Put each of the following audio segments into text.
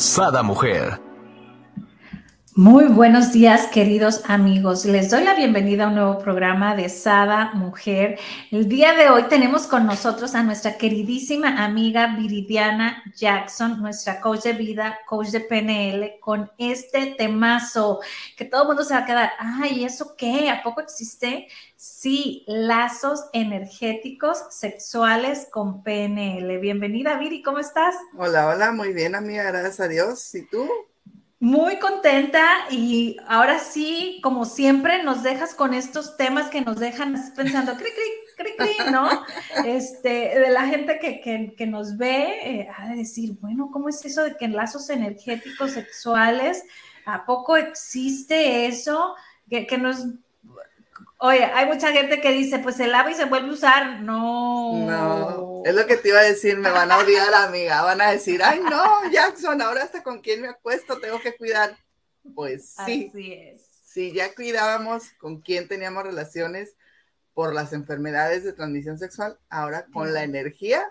Sada Mujer. Muy buenos días, queridos amigos. Les doy la bienvenida a un nuevo programa de Sada Mujer. El día de hoy tenemos con nosotros a nuestra queridísima amiga Viridiana Jackson, nuestra coach de vida, coach de PNL, con este temazo que todo el mundo se va a quedar, ay, ¿eso qué? ¿A poco existe? Sí, lazos energéticos sexuales con PNL. Bienvenida, Viri, ¿cómo estás? Hola, hola, muy bien, amiga, gracias a Dios. ¿Y tú? Muy contenta y ahora sí, como siempre, nos dejas con estos temas que nos dejan pensando, cri, cri, cri, cri, ¿no? Este, de la gente que, que, nos ve, eh, a decir, bueno, ¿cómo es eso de que en lazos energéticos sexuales, ¿a poco existe eso? Que, que nos Oye, hay mucha gente que dice, pues se lava y se vuelve a usar. No. No, es lo que te iba a decir, me van a odiar, amiga. Van a decir, ay, no, Jackson, ahora hasta con quién me acuesto, tengo que cuidar. Pues sí. Así es. Sí, ya cuidábamos con quién teníamos relaciones por las enfermedades de transmisión sexual, ahora con la energía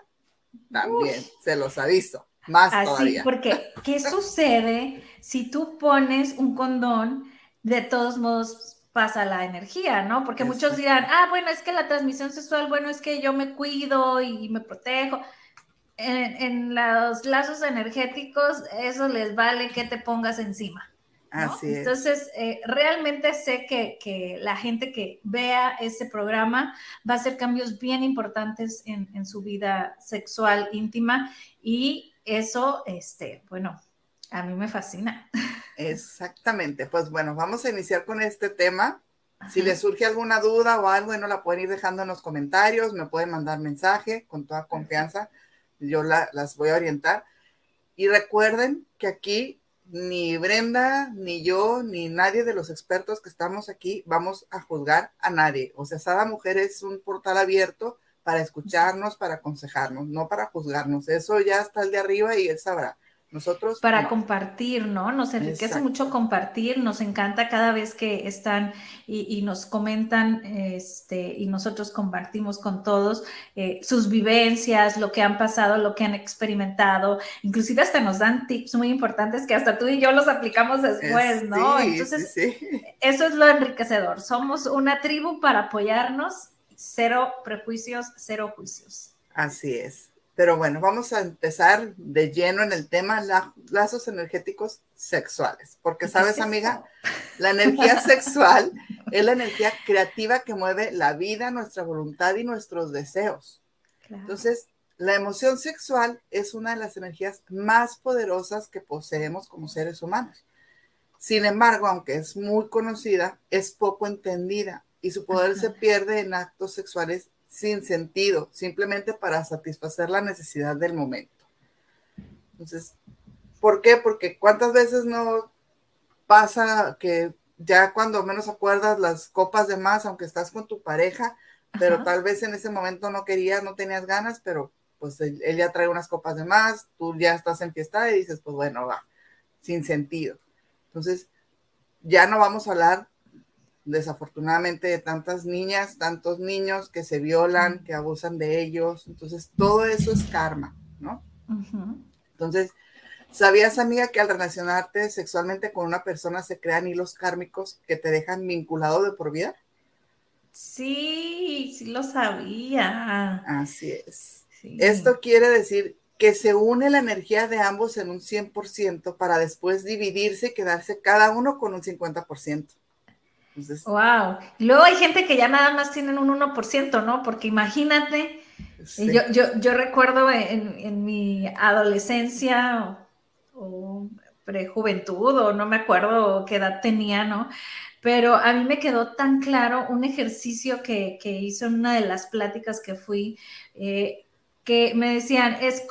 también se los aviso. Más Así, todavía. Porque, ¿qué sucede si tú pones un condón? De todos modos, pasa la energía, ¿no? Porque muchos dirán, ah, bueno, es que la transmisión sexual, bueno, es que yo me cuido y me protejo. En, los lazos energéticos, eso les vale que te pongas encima. Así es. Entonces, eh, realmente sé que, que, la gente que vea ese programa va a hacer cambios bien importantes en, en su vida sexual íntima y eso, este, bueno, a mí me fascina. Exactamente. Pues bueno, vamos a iniciar con este tema. Si les surge alguna duda o algo, bueno, la pueden ir dejando en los comentarios, me pueden mandar mensaje con toda confianza. Yo las voy a orientar. Y recuerden que aquí ni Brenda, ni yo, ni nadie de los expertos que estamos aquí vamos a juzgar a nadie. O sea, Sada Mujer es un portal abierto para escucharnos, para aconsejarnos, no para juzgarnos. Eso ya está el de arriba y él sabrá. Nosotros. Para compartir, ¿no? Nos enriquece mucho compartir, nos encanta cada vez que están y, nos comentan, este, y nosotros compartimos con todos eh, sus vivencias, lo que han pasado, lo que han experimentado, inclusive hasta nos dan tips muy importantes que hasta tú y yo los aplicamos después, ¿no? Entonces, eso es lo enriquecedor. Somos una tribu para apoyarnos, cero prejuicios, cero juicios. Así es. Pero bueno, vamos a empezar de lleno en el tema lazos energéticos sexuales, porque sabes, amiga, la energía sexual es la energía creativa que mueve la vida, nuestra voluntad y nuestros deseos. Entonces, la emoción sexual es una de las energías más poderosas que poseemos como seres humanos. Sin embargo, aunque es muy conocida, es poco entendida y su poder se pierde en actos sexuales sin sentido, simplemente para satisfacer la necesidad del momento. Entonces, ¿por qué? Porque cuántas veces no pasa que ya cuando menos acuerdas las copas de más, aunque estás con tu pareja, pero tal vez en ese momento no querías, no tenías ganas, pero pues él, ya trae unas copas de más, tú ya estás en fiesta y dices, pues bueno, va, sin sentido. Entonces, ya no vamos a hablar desafortunadamente de tantas niñas, tantos niños que se violan, que abusan de ellos. Entonces, todo eso es karma, ¿no? Entonces, ¿sabías, amiga, que al relacionarte sexualmente con una persona se crean hilos kármicos que te dejan vinculado de por vida? Sí, sí lo sabía. Así es. Esto quiere decir que se une la energía de ambos en un 100% para después dividirse y quedarse cada uno con un 50% wow. Luego hay gente que ya nada más tienen un 1%, ¿no? Porque imagínate, yo, yo, recuerdo en, mi adolescencia o, prejuventud, o no me acuerdo qué edad tenía, ¿no? Pero a mí me quedó tan claro un ejercicio que, que hizo en una de las pláticas que fui. Eh, que me decían, es,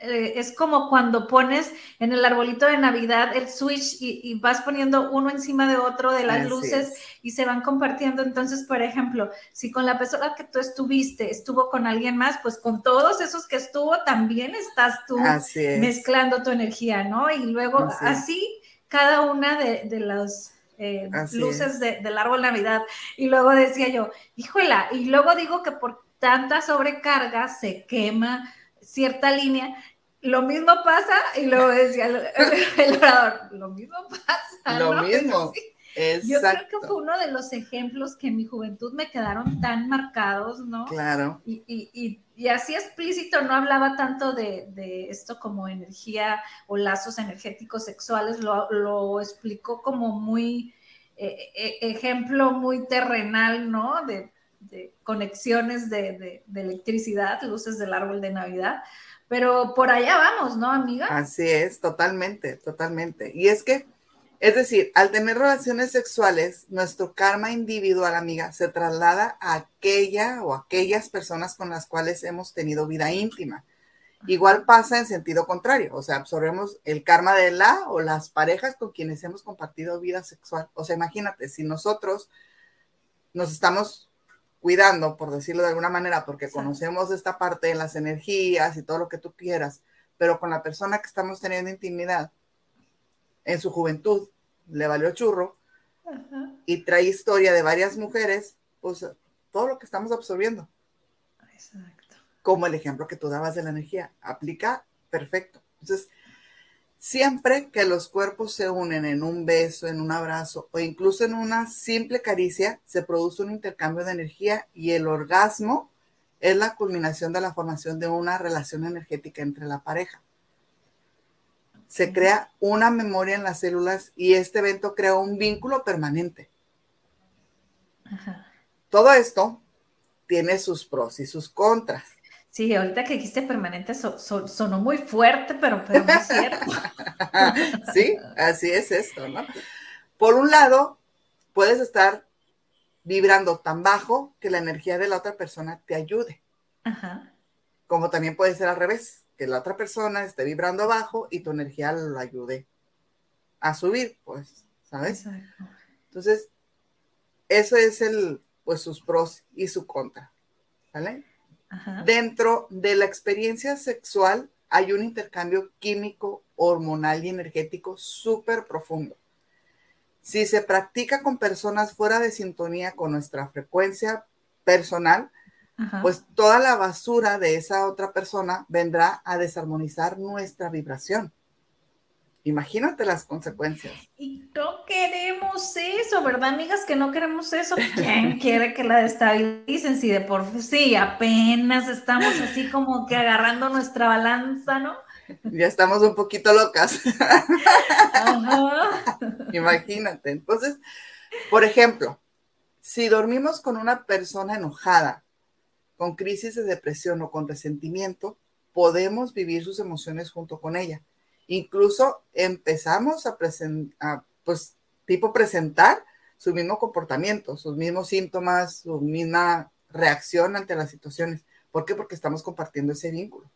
eh, es como cuando pones en el arbolito de Navidad el switch y, vas poniendo uno encima de otro de las luces y se van compartiendo. Entonces, por ejemplo, si con la persona que tú estuviste estuvo con alguien más, pues con todos esos que estuvo también estás tú mezclando tu energía, ¿no? Y luego así, cada una de, de las eh, luces del árbol Navidad. Y luego decía yo, híjola, y luego digo que por tanta sobrecarga se quema cierta línea. Lo mismo pasa, y luego decía el, orador, lo mismo pasa. Lo mismo. Yo creo que fue uno de los ejemplos que en mi juventud me quedaron tan marcados, ¿no? Claro. Y, y, y, así explícito, no hablaba tanto de, de, esto como energía o lazos energéticos sexuales, lo, lo explicó como muy, eh, eh, ejemplo muy terrenal, ¿no? De, de conexiones de, de electricidad, luces del árbol de Navidad. Pero por allá vamos, ¿no, amiga? Así es, totalmente, totalmente. Y es que es decir, al tener relaciones sexuales, nuestro karma individual, amiga, se traslada a aquella o aquellas personas con las cuales hemos tenido vida íntima. Igual pasa en sentido contrario, o sea, absorbemos el karma de la o las parejas con quienes hemos compartido vida sexual. O sea, imagínate, si nosotros nos estamos cuidando, por decirlo de alguna manera, porque conocemos esta parte de las energías y todo lo que tú quieras, pero con la persona que estamos teniendo intimidad, en su juventud le valió churro y trae historia de varias mujeres, pues todo lo que estamos absorbiendo. Exacto. Como el ejemplo que tú dabas de la energía, aplica perfecto. Entonces, siempre que los cuerpos se unen en un beso, en un abrazo o incluso en una simple caricia, se produce un intercambio de energía y el orgasmo es la culminación de la formación de una relación energética entre la pareja se crea una memoria en las células y este evento crea un vínculo permanente. Todo esto tiene sus pros y sus contras. Sí, ahorita que dijiste permanente sonó muy fuerte, pero, pero es cierto. sí, así es esto, ¿no? Por un lado, puedes estar vibrando tan bajo que la energía de la otra persona te ayude. Como también puede ser al revés que la otra persona esté vibrando abajo y tu energía lo ayude a subir, pues, ¿sabes? Entonces, eso es el, pues, sus pros y su contra, ¿vale? Dentro de la experiencia sexual hay un intercambio químico, hormonal y energético súper profundo. Si se practica con personas fuera de sintonía con nuestra frecuencia personal, pues toda la basura de esa otra persona vendrá a desarmonizar nuestra vibración. Imagínate las consecuencias. Y no queremos eso, ¿verdad, amigas? Que no queremos eso. ¿Quién quiere que la destabilicen? Si de por sí apenas estamos así como que agarrando nuestra balanza, ¿no? Ya estamos un poquito locas. Imagínate. Entonces, por ejemplo, si dormimos con una persona enojada, con crisis de depresión o con resentimiento, podemos vivir sus emociones junto con ella. Incluso empezamos a, presentar, pues, tipo presentar su mismo comportamiento, sus mismos síntomas, su misma reacción ante las situaciones. ¿Por qué? Porque estamos compartiendo ese vínculo.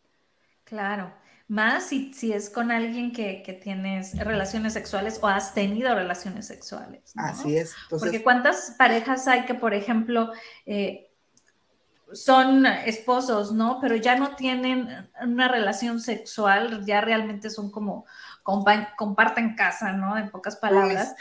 Claro. Más si, si es con alguien que, que, tienes relaciones sexuales o has tenido relaciones sexuales. Así es. Porque cuántas parejas hay que, por ejemplo, eh, son esposos, ¿no? Pero ya no tienen una relación sexual, ya realmente son como comparten casa, ¿no? En pocas palabras.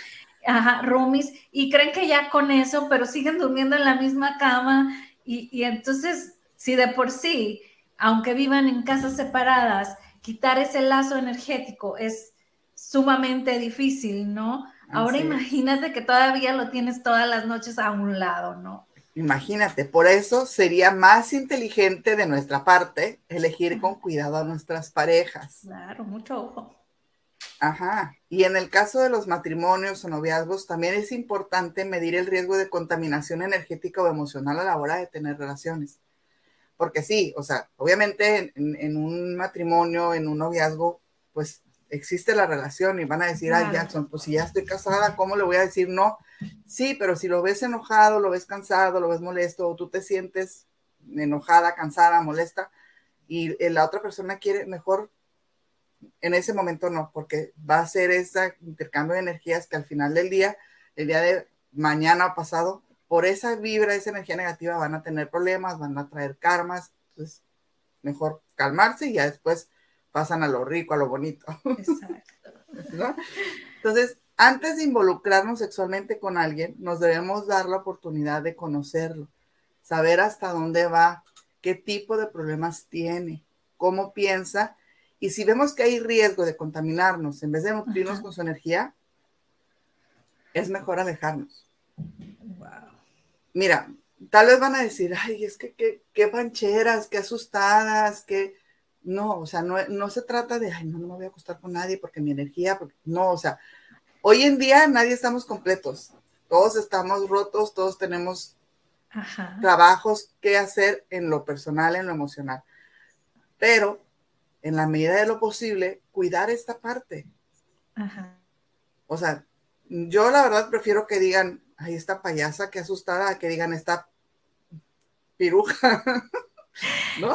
Ajá, roomies, y creen que ya con eso, pero siguen durmiendo en la misma cama, y, y entonces, si de por sí, aunque vivan en casas separadas, quitar ese lazo energético es sumamente difícil, ¿no? Ahora imagínate que todavía lo tienes todas las noches a un lado, ¿no? Imagínate, por eso sería más inteligente de nuestra parte elegir con cuidado a nuestras parejas. Claro, mucho ojo. Ajá. Y en el caso de los matrimonios o noviazgos, también es importante medir el riesgo de contaminación energética o emocional a la hora de tener relaciones. Porque sí, o sea, obviamente en, en un matrimonio, en un noviazgo, pues existe la relación y van a decir, ay, Jackson, pues si ya estoy casada, ¿cómo le voy a decir no? Sí, pero si lo ves enojado, lo ves cansado, lo ves molesto, o tú te sientes enojada, cansada, molesta, y la otra persona quiere mejor en ese momento no, porque va a ser ese intercambio de energías que al final del día, el día de mañana o pasado, por esa vibra, esa energía negativa, van a tener problemas, van a traer karmas. Entonces, mejor calmarse y ya después pasan a lo rico, a lo bonito. Exacto. Entonces, antes de involucrarnos sexualmente con alguien, nos debemos dar la oportunidad de conocerlo, saber hasta dónde va, qué tipo de problemas tiene, cómo piensa y si vemos que hay riesgo de contaminarnos en vez de nutrirnos con su energía, es mejor alejarnos. Mira, tal vez van a decir, ay, es que qué pancheras, qué asustadas, que no, o sea, no, no, se trata de, ay, no, no me voy a acostar con nadie porque mi energía, no, o sea, hoy en día nadie estamos completos, todos estamos rotos, todos tenemos trabajos que hacer en lo personal, en lo emocional, pero en la medida de lo posible, cuidar esta parte. O sea, yo la verdad prefiero que digan, ay, esta payasa que asustada, a que digan esta piruja.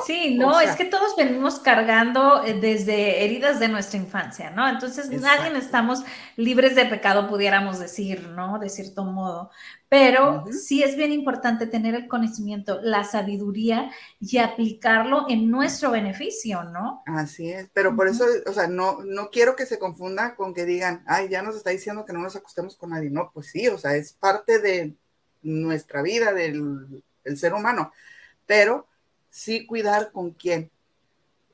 Sí, no, es que todos venimos cargando eh, desde heridas de nuestra infancia, ¿no? Entonces nadie estamos libres de pecado, pudiéramos decir, ¿no? De cierto modo. Pero sí es bien importante tener el conocimiento, la sabiduría y aplicarlo en nuestro beneficio, ¿no? Así es, pero por eso, o sea, no, no quiero que se confunda con que digan, ay, ya nos está diciendo que no nos acostemos con nadie. No, pues sí, o sea, es parte de nuestra vida, del, del ser humano. Pero sí cuidar con quién.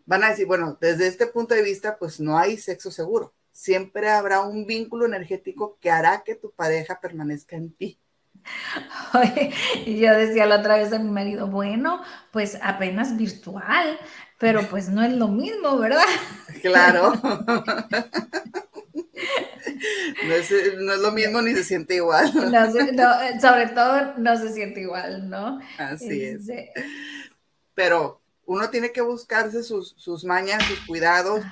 Van a decir, bueno, desde este punto de vista, pues no hay sexo seguro. Siempre habrá un vínculo energético que hará que tu pareja permanezca en ti. y yo decía la otra vez a mi marido, bueno, pues apenas virtual, pero pues no es lo mismo, ¿verdad? Claro. No es, lo mismo ni se siente igual. sobre todo no se siente igual, ¿no? Así es. Este, pero uno tiene que buscarse sus, sus mañas, sus cuidados.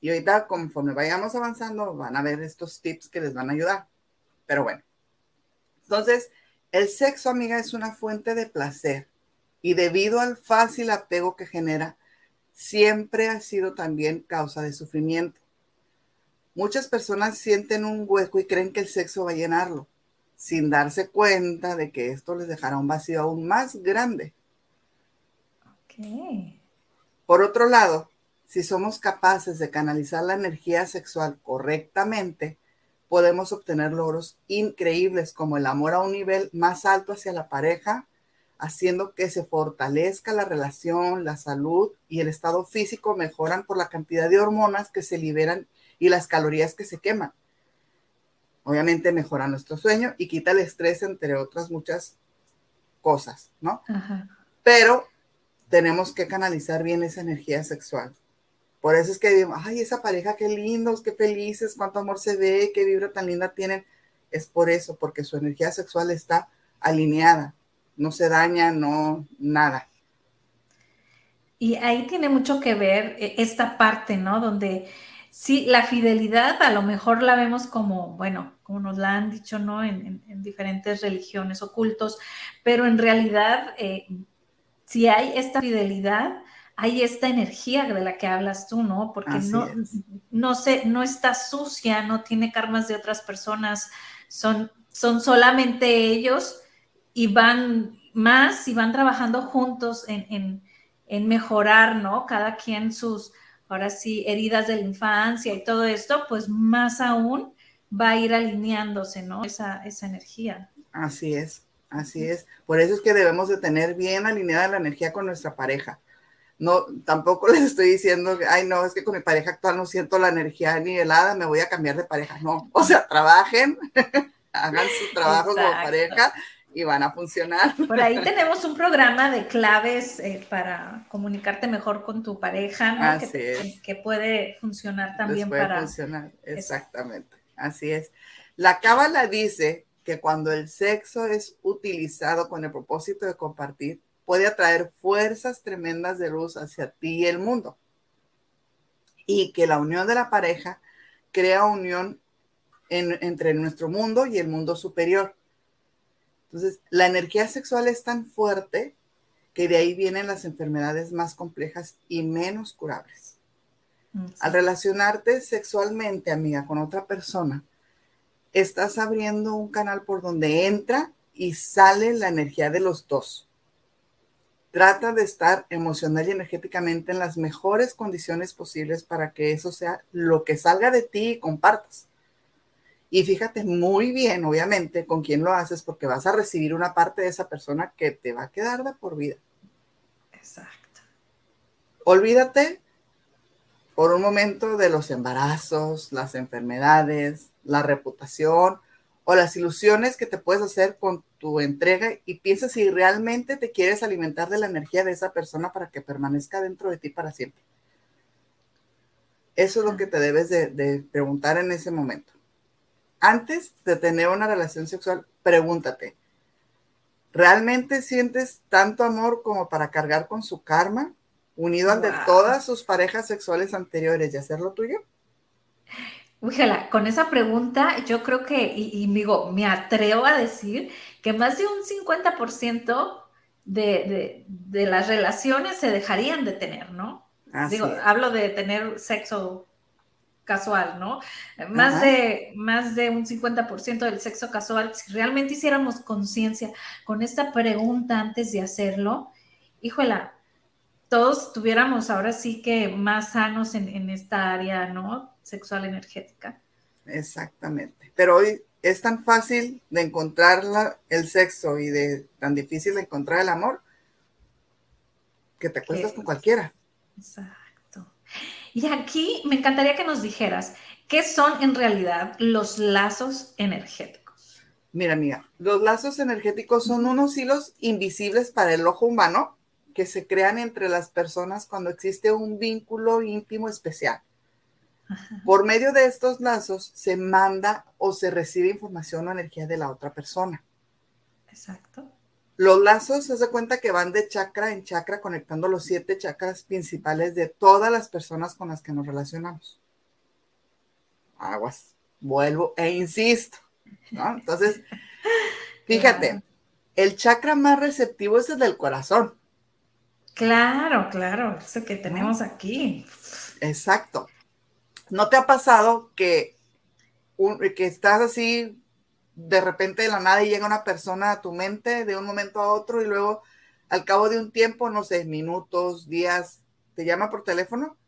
Y ahorita, conforme vayamos avanzando, van a ver estos tips que les van a ayudar. Pero bueno, entonces, el sexo, amiga, es una fuente de placer. Y debido al fácil apego que genera, siempre ha sido también causa de sufrimiento. Muchas personas sienten un hueco y creen que el sexo va a llenarlo, sin darse cuenta de que esto les dejará un vacío aún más grande por otro lado, si somos capaces de canalizar la energía sexual correctamente, podemos obtener logros increíbles como el amor a un nivel más alto hacia la pareja, haciendo que se fortalezca la relación, la salud y el estado físico mejoran por la cantidad de hormonas que se liberan y las calorías que se queman. Obviamente mejora nuestro sueño y quita el estrés, entre otras muchas cosas, ¿no? Pero tenemos que canalizar bien esa energía sexual. Por eso es que digo, ay, esa pareja, qué lindos, qué felices, cuánto amor se ve, qué vibra tan linda tienen. Es por eso, porque su energía sexual está alineada, no se daña, no, nada. Y ahí tiene mucho que ver eh, esta parte, ¿no? Donde sí, la fidelidad a lo mejor la vemos como, bueno, como nos la han dicho, ¿no? En, diferentes religiones ocultos, pero en realidad eh, si hay esta fidelidad, hay esta energía de la que hablas tú, ¿no? Porque no, no, se, no está sucia, no tiene karmas de otras personas, son, son solamente ellos y van más y van trabajando juntos en, mejorar, ¿no? Cada quien sus, ahora sí, heridas de la infancia y todo esto, pues más aún va a ir alineándose, ¿no? Esa, esa energía. Así es. Así es. Por eso es que debemos de tener bien alineada la energía con nuestra pareja. No, tampoco les estoy diciendo, ay, no, es que con mi pareja actual no siento la energía ni helada, me voy a cambiar de pareja. No, o sea, trabajen, hagan su trabajo como pareja y van a funcionar. Por ahí tenemos un programa de claves eh, para comunicarte mejor con tu pareja, ¿no? Así que, es. que, puede funcionar también puede para. funcionar, exactamente. Así es. La cábala dice que cuando el sexo es utilizado con el propósito de compartir, puede atraer fuerzas tremendas de luz hacia ti y el mundo. Y que la unión de la pareja crea unión entre nuestro mundo y el mundo superior. Entonces, la energía sexual es tan fuerte que de ahí vienen las enfermedades más complejas y menos curables. Mm, Al relacionarte sexualmente, amiga, con otra persona, estás abriendo un canal por donde entra y sale la energía de los dos. Trata de estar emocional y energéticamente en las mejores condiciones posibles para que eso sea lo que salga de ti y compartas. Y fíjate muy bien, obviamente, con quién lo haces, porque vas a recibir una parte de esa persona que te va a quedar de por vida. Exacto. Olvídate por un momento de los embarazos, las enfermedades, la reputación o las ilusiones que te puedes hacer con tu entrega y piensa si realmente te quieres alimentar de la energía de esa persona para que permanezca dentro de ti para siempre. Eso es lo que te debes de, de preguntar en ese momento. Antes de tener una relación sexual, pregúntate, ¿realmente sientes tanto amor como para cargar con su karma, unido al de Wow. todas sus parejas sexuales anteriores y hacerlo tuyo? Újala, con esa pregunta yo creo que, y, y digo, me atrevo a decir que más de un 50% de, de, de las relaciones se dejarían de tener, ¿no? Así Digo, es. hablo de tener sexo casual, ¿no? Más Ajá. de, más de un 50% del sexo casual, si realmente hiciéramos conciencia con esta pregunta antes de hacerlo, híjola, todos tuviéramos ahora sí que más sanos en, en esta área, ¿no? Sexual energética. Exactamente. Pero hoy es tan fácil de encontrar la- el sexo y de tan difícil de encontrar el amor que te acuestas con cualquiera. Exacto. Y aquí me encantaría que nos dijeras, ¿qué son en realidad los lazos energéticos? Mira, amiga, los lazos energéticos son unos hilos invisibles para el ojo humano que se crean entre las personas cuando existe un vínculo íntimo especial. Ajá. Por medio de estos lazos se manda o se recibe información o energía de la otra persona. Exacto. Los lazos se da cuenta que van de chakra en chakra conectando los siete chakras principales de todas las personas con las que nos relacionamos. Aguas, vuelvo e insisto. ¿no? Entonces, fíjate, el chakra más receptivo es el del corazón. Claro, claro, eso que tenemos aquí. Exacto. ¿No te ha pasado que, un- que estás así de repente de la nada y llega una persona a tu mente de un momento a otro y luego al cabo de un tiempo, no sé, minutos, días, te llama por teléfono?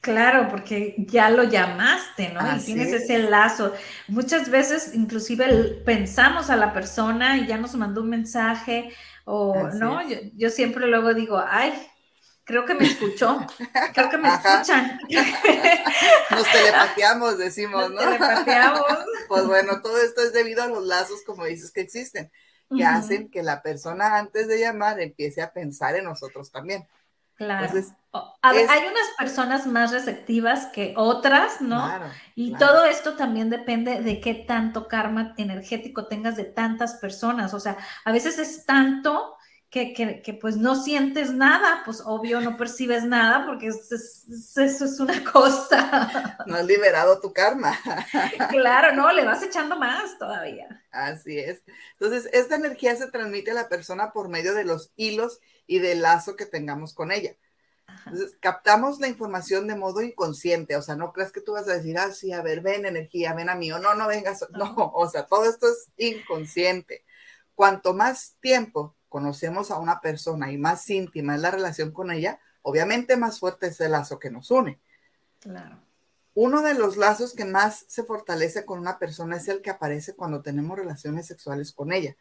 Claro, porque ya lo llamaste, ¿no? Y tienes es. ese lazo. Muchas veces inclusive pensamos a la persona y ya nos mandó un mensaje o, Así ¿no? yo siempre luego digo, ay, creo que me escuchó, creo que me Ajá. escuchan. Nos telepateamos, decimos, Nos ¿no? telepateamos. Pues bueno, todo esto es debido a los lazos, como dices, que existen, que hacen que la persona antes de llamar empiece a pensar en nosotros también. Claro. Entonces, a ver, es- hay unas personas más receptivas que otras, ¿no? Claro. Y claro. todo esto también depende de qué tanto karma energético tengas de tantas personas. O sea, a veces es tanto que, que- que, pues no sientes nada, pues obvio no percibes nada porque es- es- eso es una cosa. No has liberado tu karma. claro, no, le vas echando más todavía. Así es. Entonces, esta energía se transmite a la persona por medio de los hilos y del lazo que tengamos con ella. Entonces, captamos la información de modo inconsciente, o sea, no creas que tú vas a decir, ah, sí, a ver, ven energía, ven a mí, o no, no vengas, no, o sea, todo esto es inconsciente. Cuanto más tiempo conocemos a una persona y más íntima es la relación con ella, obviamente más fuerte es el lazo que nos une. Claro. Uno de los lazos que más se fortalece con una persona es el que aparece cuando tenemos relaciones sexuales con ella.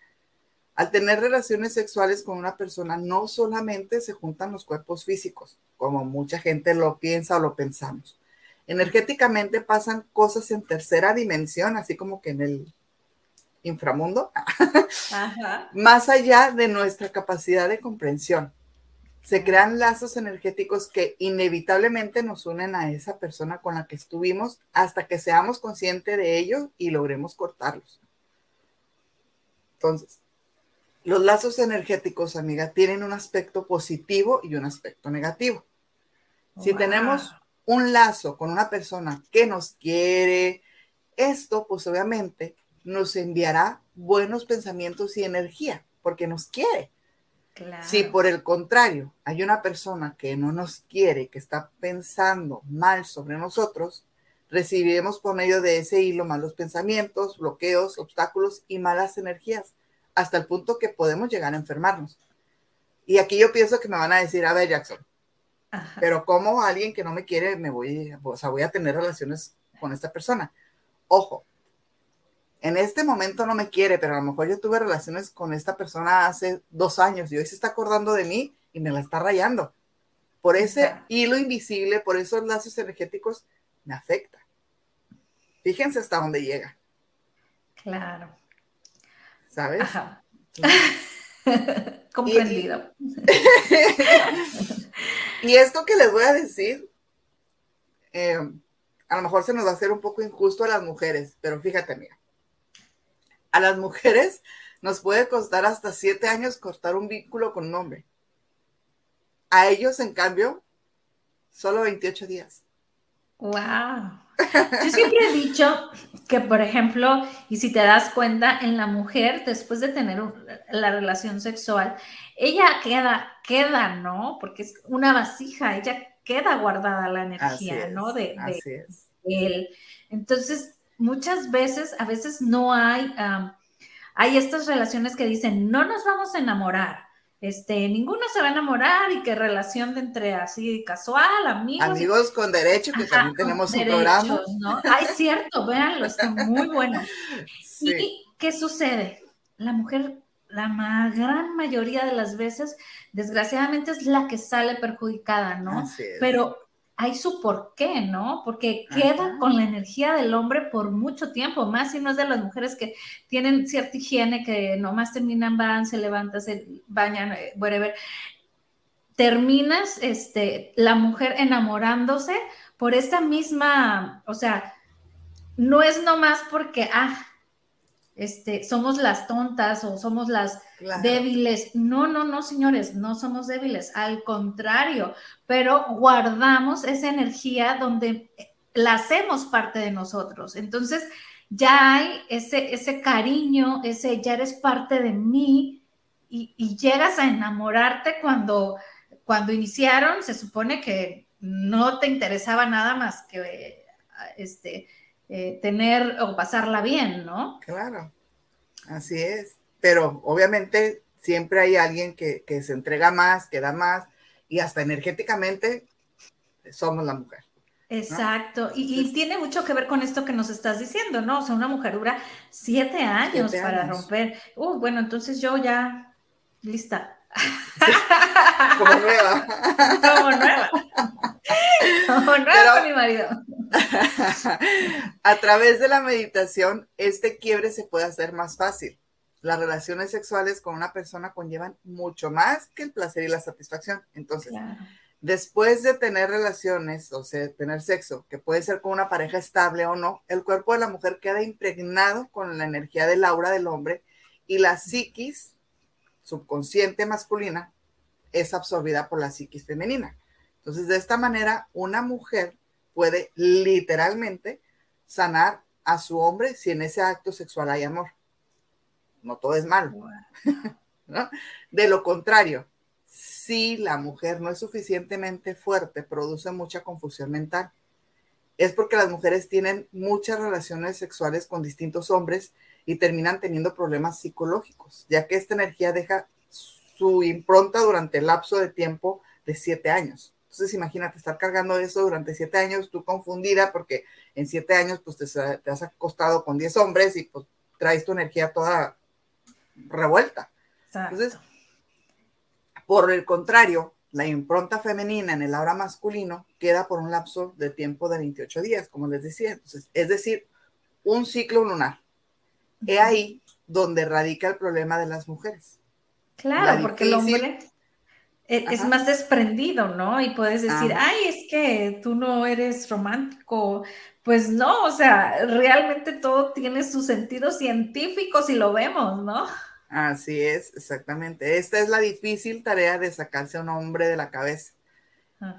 Al tener relaciones sexuales con una persona, no solamente se juntan los cuerpos físicos, como mucha gente lo piensa o lo pensamos. Energéticamente pasan cosas en tercera dimensión, así como que en el inframundo, Ajá. más allá de nuestra capacidad de comprensión. Se crean lazos energéticos que inevitablemente nos unen a esa persona con la que estuvimos hasta que seamos conscientes de ello y logremos cortarlos. Entonces, los lazos energéticos, amiga, tienen un aspecto positivo y un aspecto negativo. Si Wow. tenemos un lazo con una persona que nos quiere, esto pues obviamente nos enviará buenos pensamientos y energía porque nos quiere. Si por el contrario hay una persona que no nos quiere, que está pensando mal sobre nosotros, recibiremos por medio de ese hilo malos pensamientos, bloqueos, obstáculos y malas energías, hasta el punto que podemos llegar a enfermarnos. Y aquí yo pienso que me van a decir, a ver, Jackson, pero como alguien que no me quiere, me voy, o sea, voy a tener relaciones con esta persona. Ojo, en este momento no me quiere, pero a lo mejor yo tuve relaciones con esta persona hace dos años y hoy se está acordando de mí y me la está rayando. Por ese hilo invisible, por esos lazos energéticos, me afecta. Fíjense hasta dónde llega. Claro. ¿Sabes? Comprendido. Y, esto que les voy a decir, eh, a lo mejor se nos va a hacer un poco injusto a las mujeres, pero fíjate, mira, a las mujeres nos puede costar hasta siete años cortar un vínculo con un hombre. A ellos, en cambio, solo 28 días. ¡Wow! Yo siempre he dicho que, por ejemplo, y si te das cuenta, en la mujer, después de tener la relación sexual, ella queda, queda, ¿no? Porque es una vasija, ella queda guardada la energía, ¿no? De, de, él. Entonces, muchas veces, a veces no hay, hay estas relaciones que dicen, no nos vamos a enamorar, este, ninguno se va a enamorar y que relación de entre así casual, amigos. Amigos con derecho, que también tenemos un programa. ¿no? Ay, cierto, véanlo, está muy bueno. ¿Y qué sucede? La mujer, la gran mayoría de las veces, desgraciadamente es la que sale perjudicada, ¿no? Pero hay su por qué, ¿no? Porque queda con la energía del hombre por mucho tiempo, más si no es de las mujeres que tienen cierta higiene, que nomás terminan, van, se levantan, se bañan, eh, whatever. Terminas, este, la mujer enamorándose por esta misma, o sea, no es nomás porque, ah, este, somos las tontas o somos las débiles. No, no, no, señores, no somos débiles, al contrario, pero guardamos esa energía donde la hacemos parte de nosotros. Entonces, ya hay ese, ese cariño, ese ya eres parte de mí y, llegas a enamorarte cuando, cuando iniciaron, se supone que no te interesaba nada más que este, eh, tener o pasarla bien, ¿no? Claro, así es. Pero obviamente siempre hay alguien que, se entrega más, que da más, y hasta energéticamente somos la mujer. Exacto, y, tiene mucho que ver con esto que nos estás diciendo, ¿no? O sea, una mujer dura siete años para romper. Uh, bueno, entonces yo ya lista. como nueva. Como nueva. Como nueva con mi marido. A través de la meditación, este quiebre se puede hacer más fácil. Las relaciones sexuales con una persona conllevan mucho más que el placer y la satisfacción. Entonces, después de tener relaciones, o sea, tener sexo, que puede ser con una pareja estable o no, el cuerpo de la mujer queda impregnado con la energía del aura del hombre y la psiquis subconsciente masculina es absorbida por la psiquis femenina. Entonces, de esta manera, una mujer puede literalmente sanar a su hombre si en ese acto sexual hay amor. No todo es malo. De lo contrario, si la mujer no es suficientemente fuerte, produce mucha confusión mental. Es porque las mujeres tienen muchas relaciones sexuales con distintos hombres y terminan teniendo problemas psicológicos, ya que esta energía deja su impronta durante el lapso de tiempo de siete años. Entonces, imagínate estar cargando eso durante siete años, tú confundida, porque en siete años, pues te, has acostado con diez hombres y pues traes tu energía toda revuelta. Entonces, por el contrario, la impronta femenina en el aura masculino queda por un lapso de tiempo de 28 días, como les decía. Entonces, es decir, un ciclo lunar. He ahí donde radica el problema de las mujeres. Claro, porque el hombre e, es, más desprendido, ¿no? Y puedes decir, ay, es que tú no eres romántico. Pues no, o sea, realmente todo tiene su sentido científico si lo vemos, ¿no? Así es, exactamente. Esta es la difícil tarea de sacarse a un hombre de la cabeza.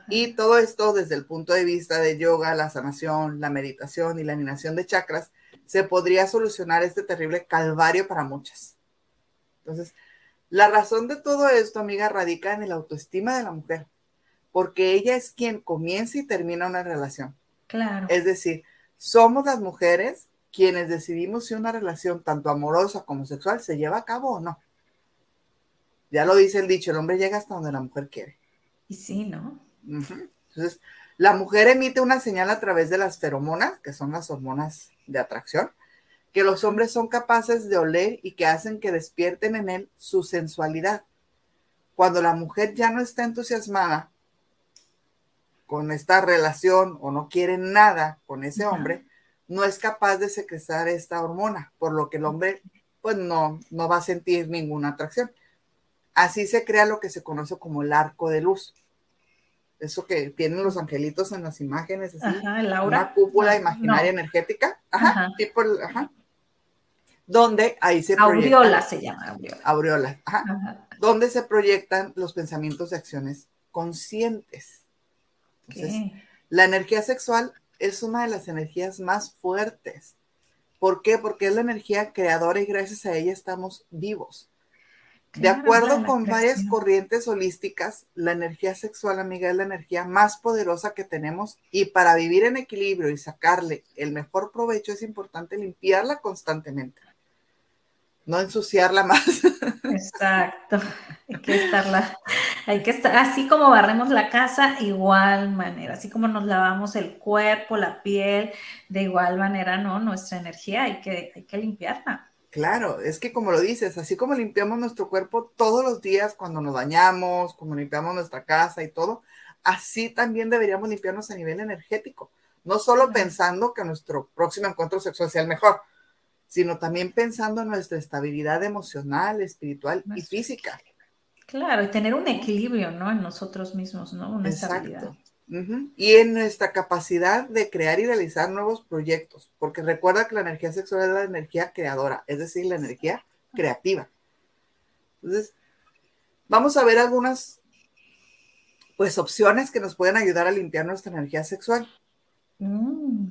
Y todo esto desde el punto de vista de yoga, la sanación, la meditación y la alineación de chakras, se podría solucionar este terrible calvario para muchas. Entonces, La razón de todo esto, amiga, radica en el autoestima de la mujer, porque ella es quien comienza y termina una relación. Claro. Es decir, somos las mujeres quienes decidimos si una relación tanto amorosa como sexual se lleva a cabo o no. Ya lo dice el dicho, el hombre llega hasta donde la mujer quiere. Y sí, ¿no? Entonces, la mujer emite una señal a través de las feromonas, que son las hormonas de atracción, que los hombres son capaces de oler y que hacen que despierten en él su sensualidad. Cuando la mujer ya no está entusiasmada con esta relación o no quiere nada con ese hombre, no es capaz de secretar esta hormona, por lo que el hombre pues no, no va a sentir ninguna atracción. Así se crea lo que se conoce como el arco de luz. Eso que tienen los angelitos en las imágenes, así, una cúpula imaginaria energética, ajá, tipo, ajá, donde ahí se Aureola se llama aureola. Aureola, ajá, donde se proyectan los pensamientos de acciones conscientes. Entonces, la energía sexual es una de las energías más fuertes. ¿Por qué? Porque es la energía creadora y gracias a ella estamos vivos. de acuerdo con varias corrientes holísticas, la energía sexual, amiga, es la energía más poderosa que tenemos y para vivir en equilibrio y sacarle el mejor provecho es importante limpiarla constantemente no ensuciarla más. Exacto, hay que estarla, hay que estar, así como barremos la casa, igual manera, así como nos lavamos el cuerpo, la piel, de igual manera, ¿no? Nuestra energía hay que, hay que limpiarla. Claro, es que como lo dices, así como limpiamos nuestro cuerpo todos los días cuando nos bañamos, como limpiamos nuestra casa y todo, así también deberíamos limpiarnos a nivel energético, no solo pensando que nuestro próximo encuentro sexual sea el mejor, sino también pensando en nuestra estabilidad emocional, espiritual y física. Claro, y tener un equilibrio, ¿no? En nosotros mismos, ¿no? Una Exacto. Y en nuestra capacidad de crear y realizar nuevos proyectos, porque recuerda que la energía sexual es la energía creadora, es decir, la energía creativa. Entonces, vamos a ver algunas, pues, opciones que nos pueden ayudar a limpiar nuestra energía sexual. Mm.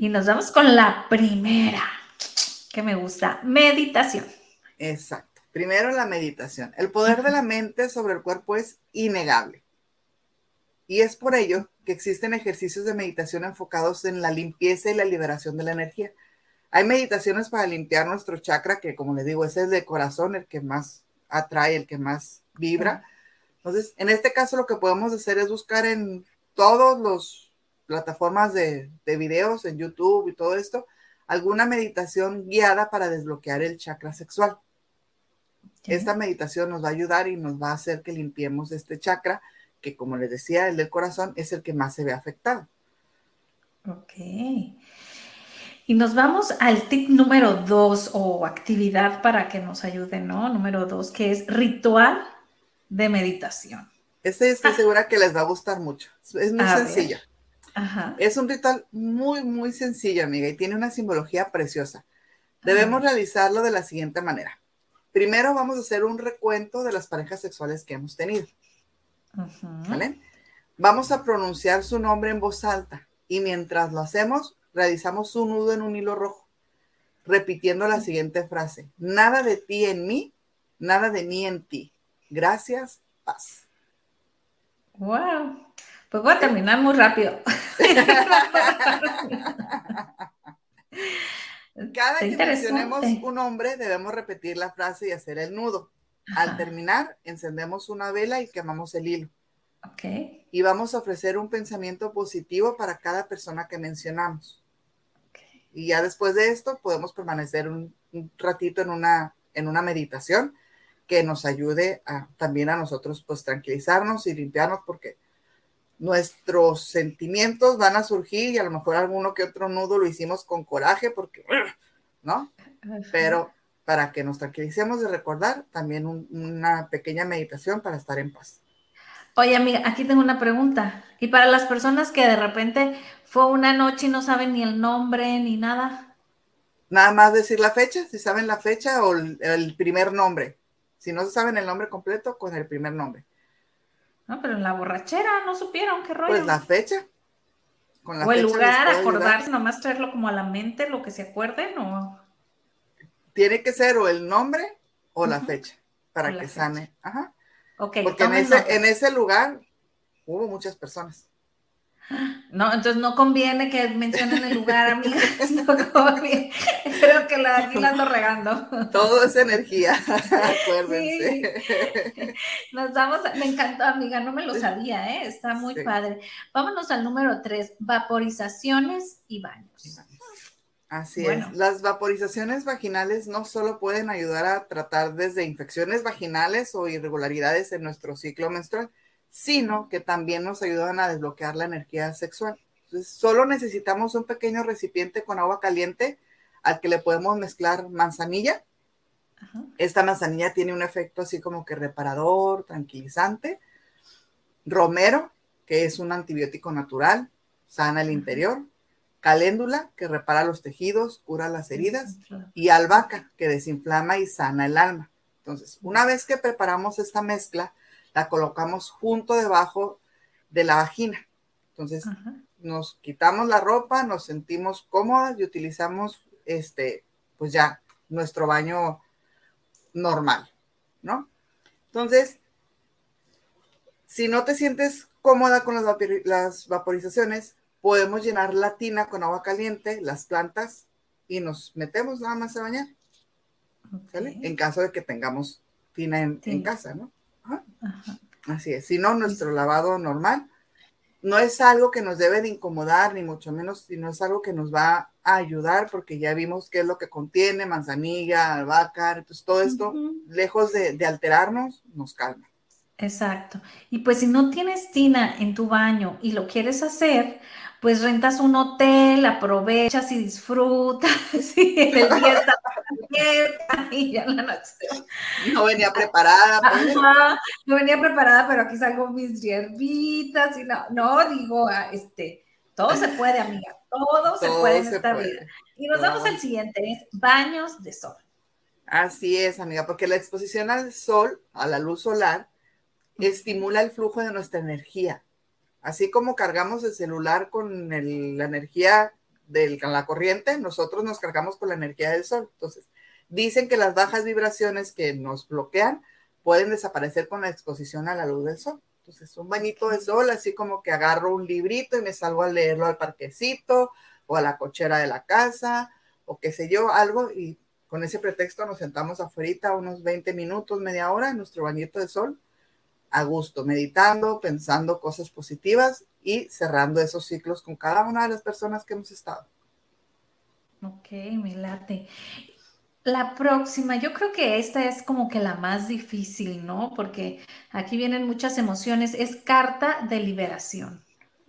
Y nos vamos con la primera que me gusta, meditación. Exacto. Primero la meditación. El poder de la mente sobre el cuerpo es innegable. Y es por ello que existen ejercicios de meditación enfocados en la limpieza y la liberación de la energía. Hay meditaciones para limpiar nuestro chakra, que como les digo, ese es de corazón, el que más atrae, el que más vibra. Entonces, en este caso lo que podemos hacer es buscar en todas las plataformas de, de videos, en YouTube y todo esto, alguna meditación guiada para desbloquear el chakra sexual. Esta meditación nos va a ayudar y nos va a hacer que limpiemos este chakra, que como les decía, el del corazón es el que más se ve afectado. Ok. Y nos vamos al tip número dos o actividad para que nos ayude, ¿no? Número dos, que es ritual de meditación. Este estoy ah. segura que les va a gustar mucho. Es muy sencillo. Es un ritual muy, muy sencillo, amiga, y tiene una simbología preciosa. Debemos realizarlo de la siguiente manera. Primero vamos a hacer un recuento de las parejas sexuales que hemos tenido. Vamos a pronunciar su nombre en voz alta y mientras lo hacemos, realizamos un nudo en un hilo rojo, repitiendo la siguiente frase. Nada de ti en mí, nada de mí en ti. Gracias, paz. Wow. Pues voy a terminar muy rápido. Cada que mencionemos un nombre, debemos repetir la frase y hacer el nudo. Al terminar, encendemos una vela y quemamos el hilo. Okay. Y vamos a ofrecer un pensamiento positivo para cada persona que mencionamos. Y ya después de esto, podemos permanecer un, ratito en una, en una meditación que nos ayude a, también a nosotros, pues, tranquilizarnos y limpiarnos, porque nuestros sentimientos van a surgir y a lo mejor alguno que otro nudo lo hicimos con coraje porque, ¿no? Pero para que nos tranquilicemos de recordar, también una pequeña meditación para estar en paz. Oye, amiga, aquí tengo una pregunta. Y para las personas que de repente fue una noche y no saben ni el nombre ni nada. Nada más decir la fecha, si saben la fecha o el primer nombre. Si no saben el nombre completo, con el primer nombre. No, pero en la borrachera no supieron qué rollo. Pues la fecha. Con la o el lugar, acordarse, nomás traerlo como a la mente, lo que se acuerden, o. Tiene que ser o el nombre o la fecha, para que sane. Ajá. Okay, Porque en ese, en ese lugar hubo muchas personas. No, entonces no conviene que mencionen el lugar, amigas. No conviene. Creo que la aquí ando regando. Todo es energía, acuérdense. Sí. Nos vamos, a, me encantó, amiga, no me lo sabía, ¿eh? está muy sí. padre. Vámonos al número tres, vaporizaciones y baños. Así bueno. es. Las vaporizaciones vaginales no solo pueden ayudar a tratar desde infecciones vaginales o irregularidades en nuestro ciclo menstrual, sino que también nos ayudan a desbloquear la energía sexual. Entonces, solo necesitamos un pequeño recipiente con agua caliente al que le podemos mezclar manzanilla. Ajá. Esta manzanilla tiene un efecto así como que reparador, tranquilizante. Romero, que es un antibiótico natural, sana el interior. Caléndula, que repara los tejidos, cura las heridas. Y albahaca, que desinflama y sana el alma. Entonces, una vez que preparamos esta mezcla, la colocamos junto debajo de la vagina. Entonces, nos quitamos la ropa, nos sentimos cómodas y utilizamos este, pues ya, nuestro baño normal, ¿no? Entonces, si no te sientes cómoda con las, vapor las vaporizaciones, podemos llenar la tina con agua caliente, las plantas, y nos metemos nada más a bañar. Okay. ¿Sale? En caso de que tengamos tina en, sí. en casa, ¿no? Ajá. Ajá. Así es. Si no, nuestro lavado normal no es algo que nos debe de incomodar, ni mucho menos, sino es algo que nos va a ayudar porque ya vimos qué es lo que contiene, manzanilla, albahaca, entonces todo esto, uh -huh. lejos de, de, alterarnos, nos calma. Exacto. Y pues si no tienes tina en tu baño y lo quieres hacer, pues rentas un hotel, aprovechas y disfrutas, y el día está abierta y ya la noche. No venía preparada. Pues. Ajá, no venía preparada, pero aquí salgo mis hierbitas y no, no digo, este, todo se puede, amiga, todo, todo se puede en se esta puede. vida. Y nos vamos al siguiente, es baños de sol. Así es, amiga, porque la exposición al sol, a la luz solar, estimula el flujo de nuestra energía. Así como cargamos el celular con la energía de la corriente, nosotros nos cargamos con la energía del sol. Entonces, dicen que las bajas vibraciones que nos bloquean pueden desaparecer con la exposición a la luz del sol. Entonces, un bañito de sol, así como que agarro un librito y me salgo a leerlo al parquecito o a la cochera de la casa o qué sé yo, algo, y con ese pretexto nos sentamos afuera unos 20 minutos, media hora en nuestro bañito de sol a gusto, meditando, pensando cosas positivas y cerrando esos ciclos con cada una de las personas que hemos estado. Ok, me late. La próxima, yo creo que esta es como que la más difícil, ¿no? Porque aquí vienen muchas emociones, es carta de liberación.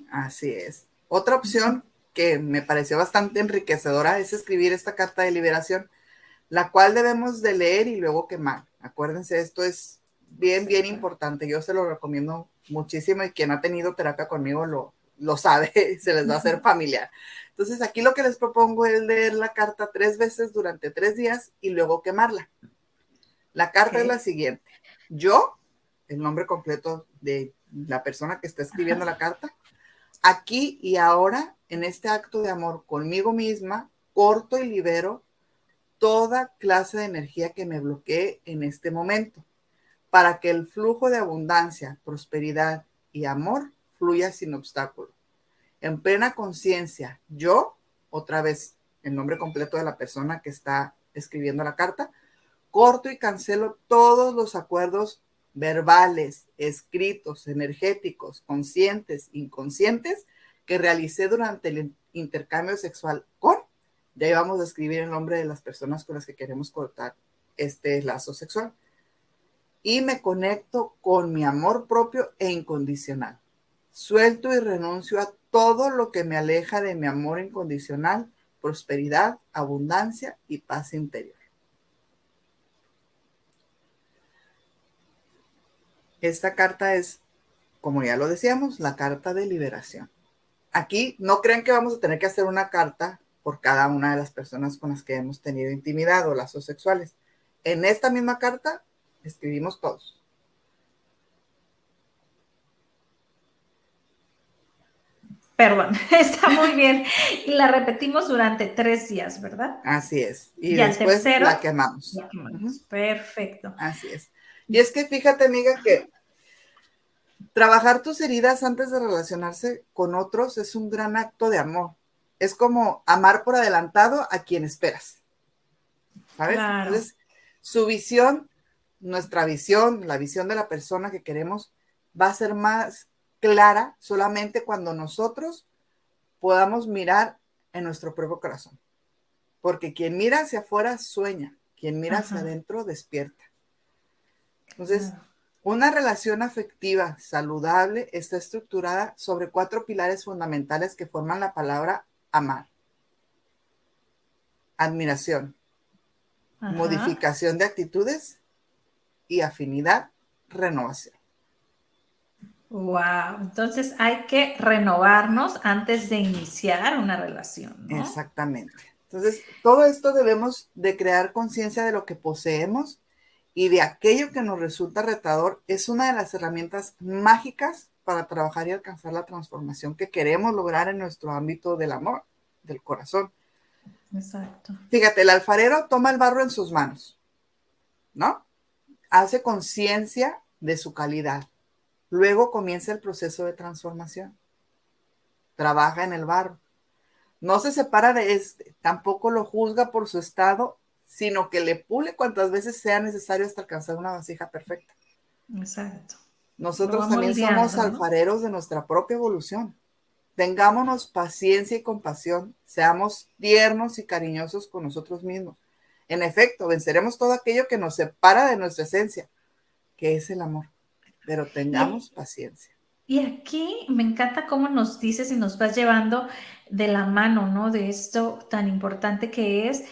Así es. Otra opción que me pareció bastante enriquecedora es escribir esta carta de liberación, la cual debemos de leer y luego quemar. Acuérdense, esto es bien, bien importante. Yo se lo recomiendo muchísimo y quien ha tenido terapia conmigo lo, lo sabe, se les va a hacer familiar. Entonces, aquí lo que les propongo es leer la carta tres veces durante tres días y luego quemarla. La carta okay. es la siguiente. Yo, el nombre completo de la persona que está escribiendo Ajá. la carta, aquí y ahora, en este acto de amor conmigo misma, corto y libero toda clase de energía que me bloquee en este momento para que el flujo de abundancia, prosperidad y amor fluya sin obstáculo. En plena conciencia, yo, otra vez el nombre completo de la persona que está escribiendo la carta, corto y cancelo todos los acuerdos verbales, escritos, energéticos, conscientes, inconscientes que realicé durante el intercambio sexual con, ya íbamos a escribir el nombre de las personas con las que queremos cortar este lazo sexual y me conecto con mi amor propio e incondicional. Suelto y renuncio a todo lo que me aleja de mi amor incondicional, prosperidad, abundancia y paz interior. Esta carta es, como ya lo decíamos, la carta de liberación. Aquí no crean que vamos a tener que hacer una carta por cada una de las personas con las que hemos tenido intimidad o lazos sexuales. En esta misma carta escribimos todos. Perdón, está muy bien. Y la repetimos durante tres días, ¿verdad? Así es. Y, y después tercero, la quemamos. La quemamos. Uh -huh. Perfecto. Así es. Y es que fíjate, amiga, que trabajar tus heridas antes de relacionarse con otros es un gran acto de amor. Es como amar por adelantado a quien esperas. ¿Sabes? Entonces, su visión, nuestra visión, la visión de la persona que queremos, va a ser más clara solamente cuando nosotros podamos mirar en nuestro propio corazón. Porque quien mira hacia afuera sueña, quien mira hacia adentro despierta. Entonces, una relación afectiva saludable está estructurada sobre cuatro pilares fundamentales que forman la palabra amar. Admiración, modificación de actitudes y afinidad, renovación. Wow, entonces hay que renovarnos antes de iniciar una relación. Exactamente. Entonces, todo esto debemos de crear conciencia de lo que poseemos y de aquello que nos resulta retador es una de las herramientas mágicas para trabajar y alcanzar la transformación que queremos lograr en nuestro ámbito del amor, del corazón. Exacto. Fíjate, el alfarero toma el barro en sus manos, ¿no? Hace conciencia de su calidad. Luego comienza el proceso de transformación. Trabaja en el barro. No se separa de este, tampoco lo juzga por su estado, sino que le pule cuantas veces sea necesario hasta alcanzar una vasija perfecta. Exacto. Nosotros también somos alfareros de nuestra propia evolución. Tengámonos paciencia y compasión, seamos tiernos y cariñosos con nosotros mismos. En efecto, venceremos todo aquello que nos separa de nuestra esencia, que es el amor. Pero tengamos paciencia. Y aquí me encanta cómo nos dices y nos vas llevando de la mano, ¿no? De esto tan importante que es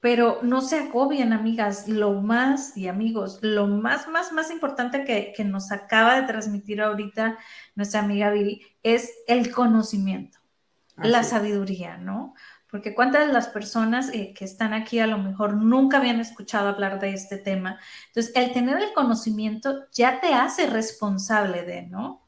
pero no se agobien, amigas. Lo más, y amigos, lo más, más, más importante que, nos acaba de transmitir ahorita nuestra amiga Viri es el conocimiento, la sabiduría, ¿no? Porque cuántas de las personas eh, que están aquí a lo mejor nunca habían escuchado hablar de este tema. Entonces, el tener el conocimiento ya te hace responsable de, ¿no?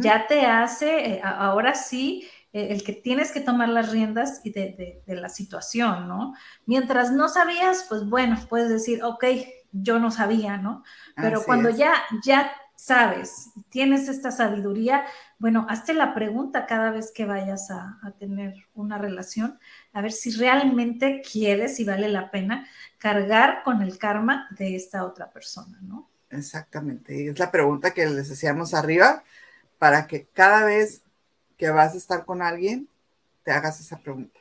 Ya te hace, eh, ahora sí, eh, el que tienes que tomar las riendas y de, la situación, ¿no? Mientras no sabías, pues bueno, puedes decir, ok, yo no sabía, ¿no? Pero cuando ya, ya sabes, tienes esta sabiduría, bueno, hazte la pregunta cada vez que vayas a, tener una relación, a ver si realmente quieres y vale la pena cargar con el karma de esta otra persona, ¿no? Exactamente, es la pregunta que les decíamos arriba, para que cada vez que vas a estar con alguien, te hagas esa pregunta.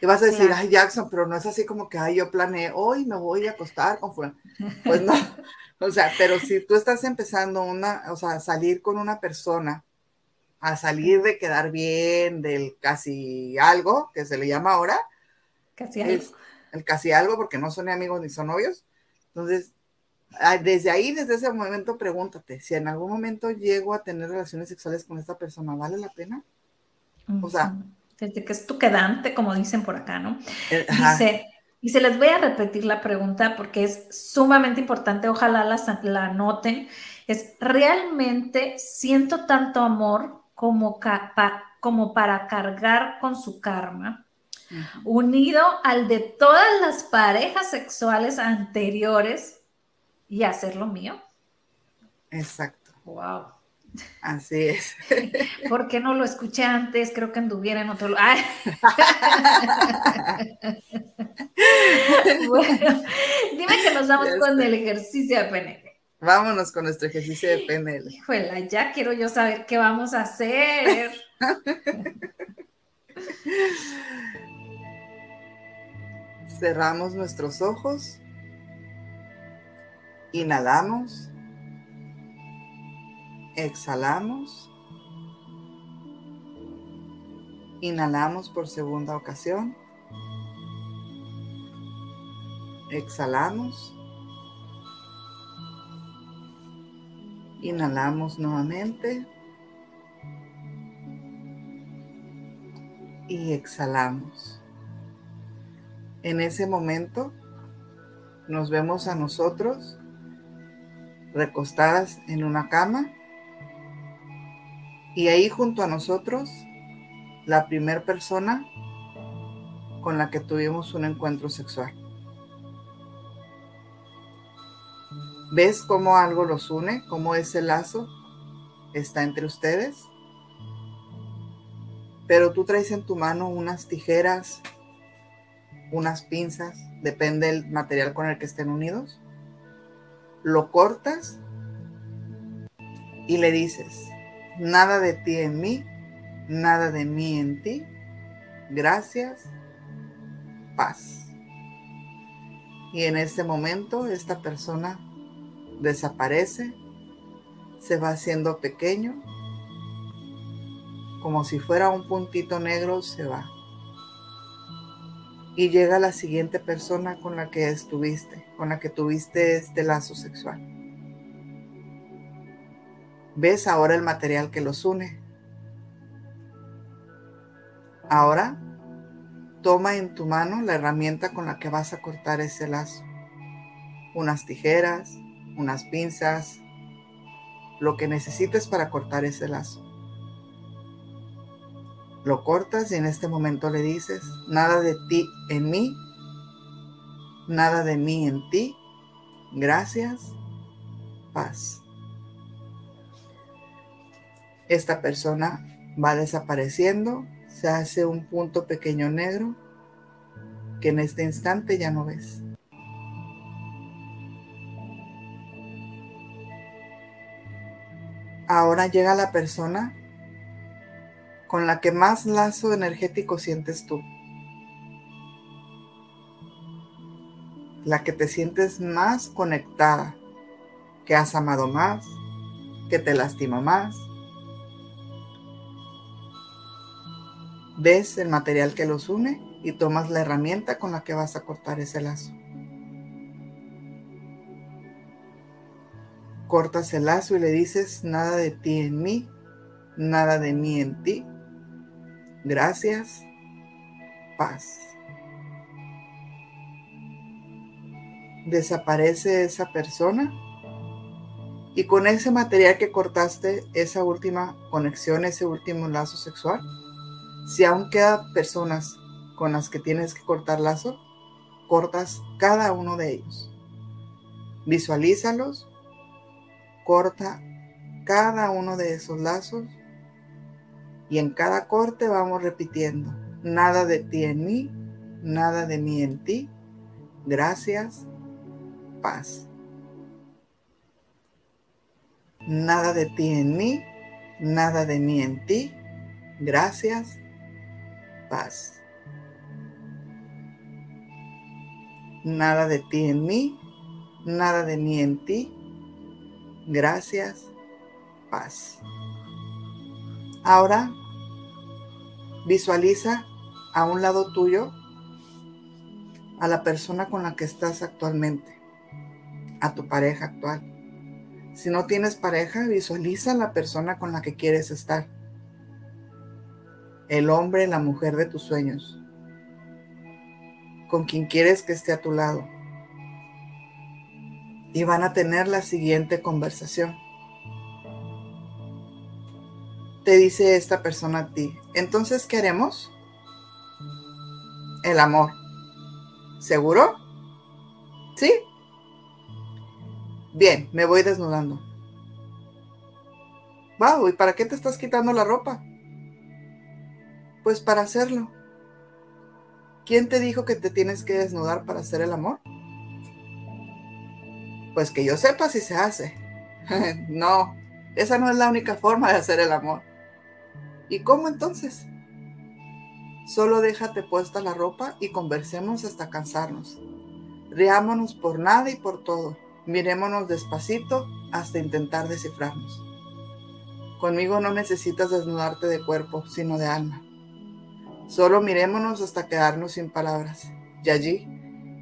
Y vas a decir, ay, Jackson, pero no es así como que, ay, yo planeé, hoy me voy a acostar con fulano. Pues no, o sea, pero si tú estás empezando una, o sea, salir con una persona, a salir de quedar bien, del casi algo, que se le llama ahora. Casi algo. el casi algo, porque no son ni amigos ni son novios. Entonces, desde ahí, desde ese momento, pregúntate, si en algún momento llego a tener relaciones sexuales con esta persona, ¿vale la pena? O sea... Desde que es tu quedante, como dicen por acá, ¿no? Eh, Dice, y se les voy a repetir la pregunta porque es sumamente importante, ojalá la, la noten, es, ¿realmente siento tanto amor como, como para cargar con su karma? unido al de todas las parejas sexuales anteriores y hacerlo mío. Exacto. Wow. Así es. ¿Por qué no lo escuché antes? Creo que anduviera en otro lugar. bueno, dime que nos vamos con el ejercicio de PNL. Vámonos con nuestro ejercicio de PNL. Híjole, ya quiero yo saber qué vamos a hacer. Cerramos nuestros ojos Inhalamos. Exhalamos. Inhalamos por segunda ocasión. Exhalamos. Inhalamos nuevamente. Y exhalamos. En ese momento nos vemos a nosotros recostadas en una cama y ahí junto a nosotros la primera persona con la que tuvimos un encuentro sexual. ¿Ves cómo algo los une? ¿Cómo ese lazo está entre ustedes? Pero tú traes en tu mano unas tijeras, unas pinzas, depende del material con el que estén unidos. Lo cortas y le dices, nada de ti en mí, nada de mí en ti, gracias, paz. Y en ese momento esta persona desaparece, se va haciendo pequeño, como si fuera un puntito negro, se va. Y llega la siguiente persona con la que estuviste, con la que tuviste este lazo sexual. Ves ahora el material que los une. Ahora toma en tu mano la herramienta con la que vas a cortar ese lazo. Unas tijeras, unas pinzas, lo que necesites para cortar ese lazo. Lo cortas y en este momento le dices, nada de ti en mí, nada de mí en ti, gracias, paz. Esta persona va desapareciendo, se hace un punto pequeño negro que en este instante ya no ves. Ahora llega la persona con la que más lazo energético sientes tú. La que te sientes más conectada, que has amado más, que te lastima más. Ves el material que los une y tomas la herramienta con la que vas a cortar ese lazo. Cortas el lazo y le dices, nada de ti en mí, nada de mí en ti. Gracias, paz. Desaparece esa persona y con ese material que cortaste, esa última conexión, ese último lazo sexual, si aún quedan personas con las que tienes que cortar lazo, cortas cada uno de ellos. Visualízalos corta cada uno de esos lazos y en cada corte vamos repitiendo, nada de ti en mí, nada de mí en ti, gracias, paz. Nada de ti en mí, nada de mí en ti, gracias, paz. Nada de ti en mí, nada de mí en ti, Gracias, paz. Ahora visualiza a un lado tuyo a la persona con la que estás actualmente, a tu pareja actual. Si no tienes pareja, visualiza a la persona con la que quieres estar. El hombre, la mujer de tus sueños. Con quien quieres que esté a tu lado y van a tener la siguiente conversación. Te dice esta persona a ti, entonces, ¿qué haremos? El amor. ¿Seguro? ¿Sí? Bien, me voy desnudando. Wow, ¿y para qué te estás quitando la ropa? Pues para hacerlo. ¿Quién te dijo que te tienes que desnudar para hacer el amor? Pues que yo sepa si se hace. no, esa no es la única forma de hacer el amor. ¿Y cómo entonces? Solo déjate puesta la ropa y conversemos hasta cansarnos. Riámonos por nada y por todo. Mirémonos despacito hasta intentar descifrarnos. Conmigo no necesitas desnudarte de cuerpo, sino de alma. Solo mirémonos hasta quedarnos sin palabras. Y allí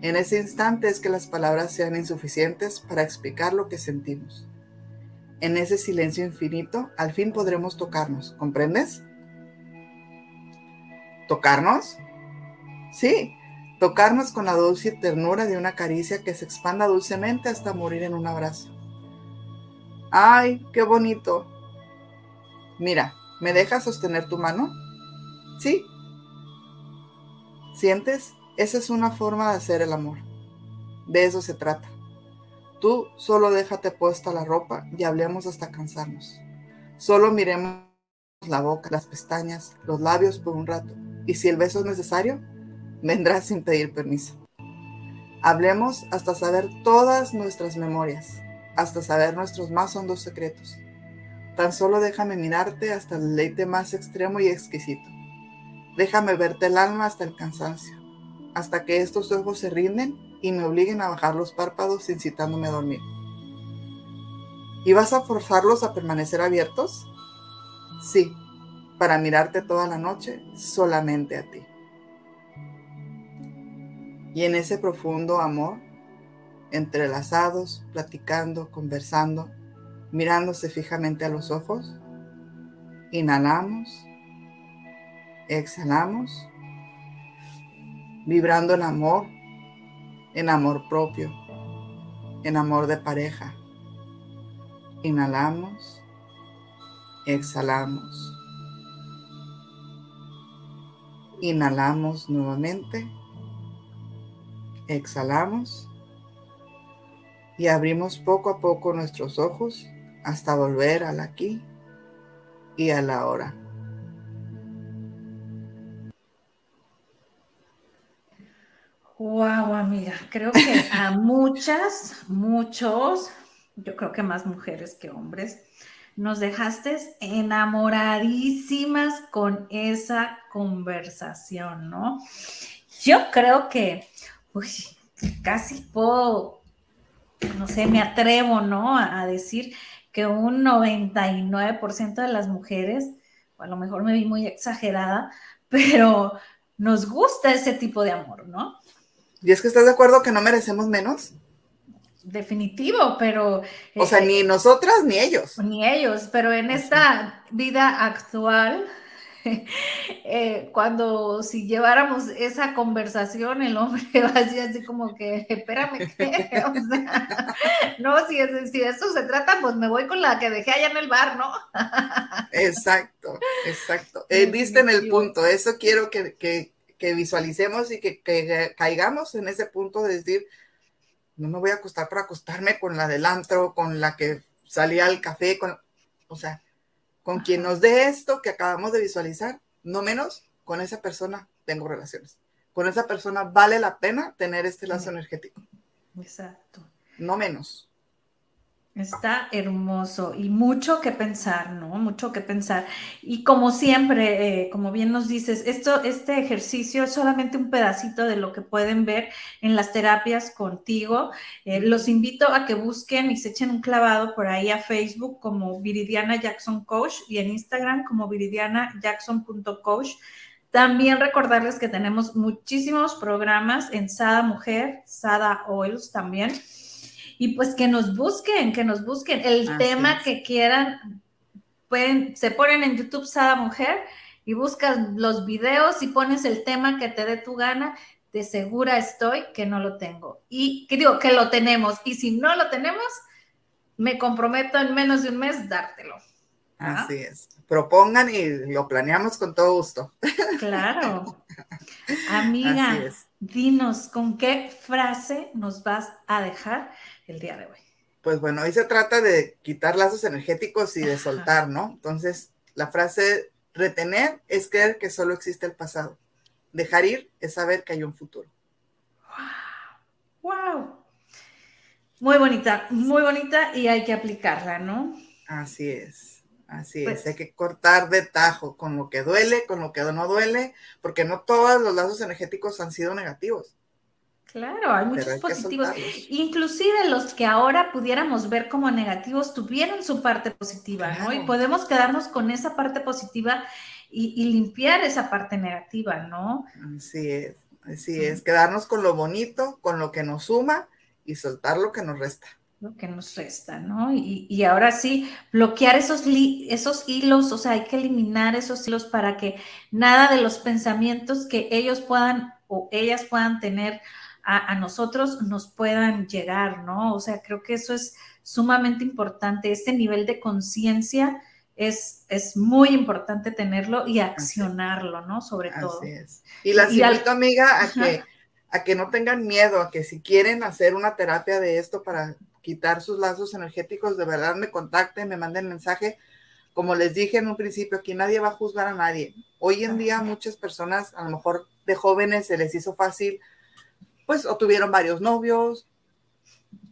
en ese instante es que las palabras sean insuficientes para explicar lo que sentimos. En ese silencio infinito, al fin podremos tocarnos, ¿comprendes? ¿Tocarnos? Sí, tocarnos con la dulce ternura de una caricia que se expanda dulcemente hasta morir en un abrazo. ¡Ay, qué bonito! Mira, ¿me dejas sostener tu mano? Sí. ¿Sientes esa es una forma de hacer el amor. De eso se trata. Tú solo déjate puesta la ropa y hablemos hasta cansarnos. Solo miremos la boca, las pestañas, los labios por un rato. Y si el beso es necesario, vendrás sin pedir permiso. Hablemos hasta saber todas nuestras memorias, hasta saber nuestros más hondos secretos. Tan solo déjame mirarte hasta el leite más extremo y exquisito. Déjame verte el alma hasta el cansancio, hasta que estos ojos se rinden y me obliguen a bajar los párpados incitándome a dormir. ¿Y vas a forzarlos a permanecer abiertos? Sí, para mirarte toda la noche solamente a ti. Y en ese profundo amor, entrelazados, platicando, conversando, mirándose fijamente a los ojos, inhalamos, exhalamos, vibrando en amor, en amor propio, en amor de pareja. Inhalamos, exhalamos. Inhalamos nuevamente, exhalamos y abrimos poco a poco nuestros ojos hasta volver al aquí y a la hora. Amiga, creo que a muchas, muchos, yo creo que más mujeres que hombres, nos dejaste enamoradísimas con esa conversación, ¿no? Yo creo que, uy, casi puedo, no sé, me atrevo, ¿no? A, decir que un 99% de las mujeres, a lo mejor me vi muy exagerada, pero nos gusta ese tipo de amor, ¿no? ¿Y es que estás de acuerdo que no merecemos menos? Definitivo, pero... O sea, ni nosotras ni ellos. Ni ellos, pero en esta vida actual, eh, cuando si lleváramos esa conversación, el hombre va así, así como que, espérame, ¿qué? O sea, no, si, es, si esto se trata, pues me voy con la que dejé allá en el bar, ¿no? exacto, exacto. Eh, viste en el punto, eso quiero que, que que visualicemos y que, caigamos en ese punto de decir, no me voy a acostar para acostarme con la del antro, con la que salía al café, con, o sea, con quien nos dé esto que acabamos de visualizar, no menos, con esa persona tengo relaciones. Con esa persona vale la pena tener este lazo energético. Exacto. No menos. Está hermoso y mucho que pensar, ¿no? Mucho que pensar. Y como siempre, eh, como bien nos dices, esto, este ejercicio es solamente un pedacito de lo que pueden ver en las terapias contigo. Eh, los invito a que busquen y se echen un clavado por ahí a Facebook como Viridiana Jackson Coach y en Instagram como viridianajackson.coach. También recordarles que tenemos muchísimos programas en Sada Mujer, Sada Oils también y pues que nos busquen, que nos busquen el tema que quieran. Pueden, se ponen en YouTube Sada Mujer y buscas los videos y pones el tema que te dé tu gana. De segura estoy que no lo tengo. Y que digo que lo tenemos. Y si no lo tenemos, me comprometo en menos de un mes dártelo. Así es. Propongan y lo planeamos con todo gusto. Claro. Amiga, dinos, ¿con qué frase nos vas a dejar el día de hoy? Pues bueno, hoy se trata de quitar lazos energéticos y de soltar, ¿no? Entonces, la frase retener es creer que solo existe el pasado. Dejar ir es saber que hay un futuro. ¡Wow! ¡Wow! Muy bonita, muy bonita y hay que aplicarla, ¿no? Así es, así es. Pues hay que cortar de tajo con lo que duele, con lo que no duele, porque no todos los lazos energéticos han sido negativos. Claro, hay muchos positivos. Inclusive los que ahora pudiéramos ver como negativos tuvieron su parte positiva, ¿no? Y podemos quedarnos con esa parte positiva y, limpiar esa parte negativa, ¿no? Así es, así es. Quedarnos con lo bonito, con lo que nos suma y soltar lo que nos resta. Lo que nos resta, ¿no? Y, ahora sí, bloquear esos, esos hilos, o sea, hay que eliminar esos hilos para que nada de los pensamientos que ellos puedan o ellas puedan tener a, nosotros nos puedan llegar, ¿no? O sea, creo que eso es sumamente importante. Este nivel de conciencia es, es muy importante tenerlo y accionarlo, ¿no? Sobre todo. Así es. Y las invito, amiga, a que, a que no tengan miedo, a que si quieren hacer una terapia de esto para quitar sus lazos energéticos, de verdad me contacten, me manden mensaje. Como les dije en un principio, aquí nadie va a juzgar a nadie. Hoy en día muchas personas, a lo mejor de jóvenes, se les hizo fácil, pues o tuvieron varios novios,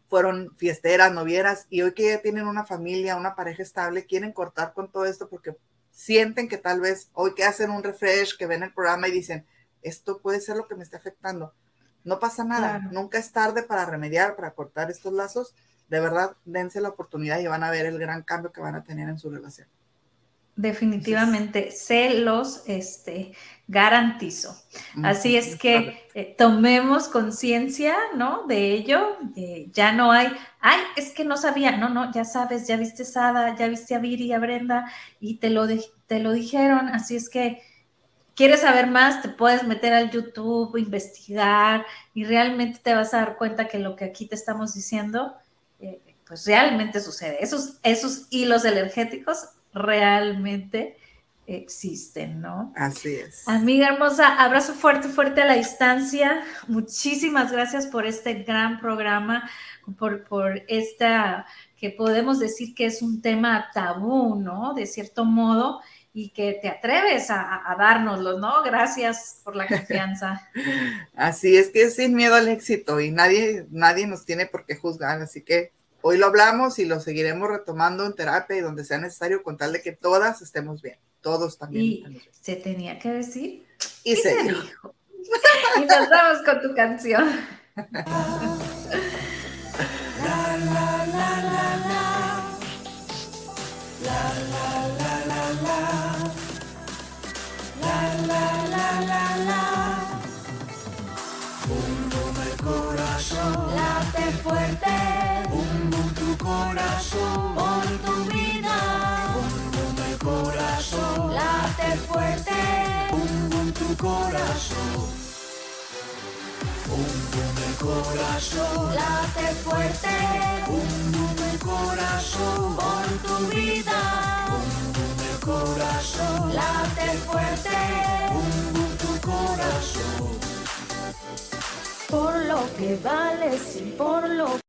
fueron fiesteras, novieras, y hoy que ya tienen una familia, una pareja estable, quieren cortar con todo esto porque sienten que tal vez hoy que hacen un refresh, que ven el programa y dicen, esto puede ser lo que me está afectando. No pasa nada, nunca es tarde para remediar, para cortar estos lazos. De verdad, dense la oportunidad y van a ver el gran cambio que van a tener en su relación. Definitivamente, se los este, garantizo. Así es que eh, tomemos conciencia, ¿no? De ello. ya no hay, ay, es que no sabía, no, no, ya sabes, ya viste Sada, ya viste a Viri, a Brenda y te lo, te lo dijeron. Así es que quieres saber más, te puedes meter al YouTube, investigar y realmente te vas a dar cuenta que lo que aquí te estamos diciendo, eh, pues realmente sucede. Esos, esos hilos energéticos realmente existen, ¿no? Así es. Amiga hermosa, abrazo fuerte, fuerte a la distancia. Muchísimas gracias por este gran programa, por, por esta, que podemos decir que es un tema tabú, ¿no? De cierto modo, y que te atreves a, a dárnoslo, ¿no? Gracias por la confianza. Así es que sin miedo al éxito y nadie, nadie nos tiene por qué juzgar, así que Hoy lo hablamos y lo seguiremos retomando en terapia y donde sea necesario con tal de que todas estemos bien, todos también. Y se tenía que decir. Y, se, dijo. y nos vamos con tu canción. fuerte corazón, por tu vida. Bum, el corazón, late fuerte. Bum, bum, tu corazón. Bum, bum, el corazón, late fuerte. Bum, bum, el corazón, por tu vida. Bum, bum, el corazón, late fuerte. Bum, bum, tu corazón. Por lo que vales y por lo